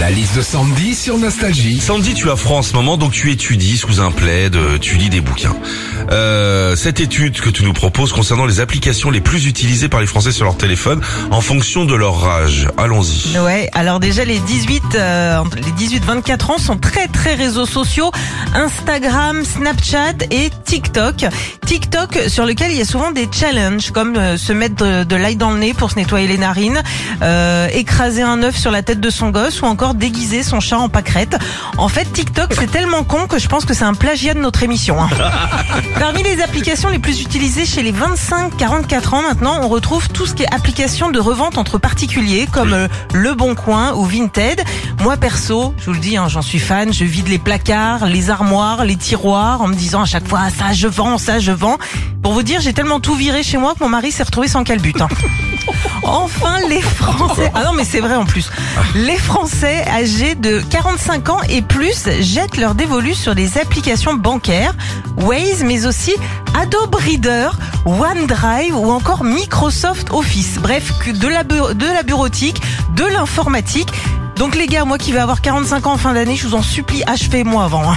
La liste de Sandy sur Nostalgie. Sandy, tu as froid en ce moment, donc tu étudies sous un plaid, euh, tu lis des bouquins. Euh, cette étude que tu nous proposes concernant les applications les plus utilisées par les Français sur leur téléphone en fonction de leur âge. Allons-y. Ouais, alors déjà les 18 euh, les 18 24 ans sont très très réseaux sociaux, Instagram, Snapchat et TikTok. TikTok sur lequel il y a souvent des challenges comme euh, se mettre de, de l'ail dans le nez pour se nettoyer les narines, euh, écraser un œuf sur la tête de son gosse ou encore déguiser son chat en pâquerette. En fait, TikTok c'est tellement con que je pense que c'est un plagiat de notre émission. hein. Parmi les applications les plus utilisées chez les 25-44 ans maintenant, on retrouve tout ce qui est application de revente entre particuliers comme euh, Le Bon Coin ou Vinted. Moi perso, je vous le dis, hein, j'en suis fan, je vide les placards, les armoires, les tiroirs en me disant à chaque fois Ah, ça je vends, ça je vends. Pour vous dire, j'ai tellement tout viré chez moi que mon mari s'est retrouvé sans calbut. hein. Enfin, les Français. Ah non, mais c'est vrai en plus. Les Français âgés de 45 ans et plus jettent leur dévolu sur les applications bancaires, Waze, mais aussi Adobe Reader, OneDrive ou encore Microsoft Office. Bref, que de la, de la bureautique, de l'informatique. Donc les gars, moi qui vais avoir 45 ans en fin d'année, je vous en supplie, achevez-moi avant. hein.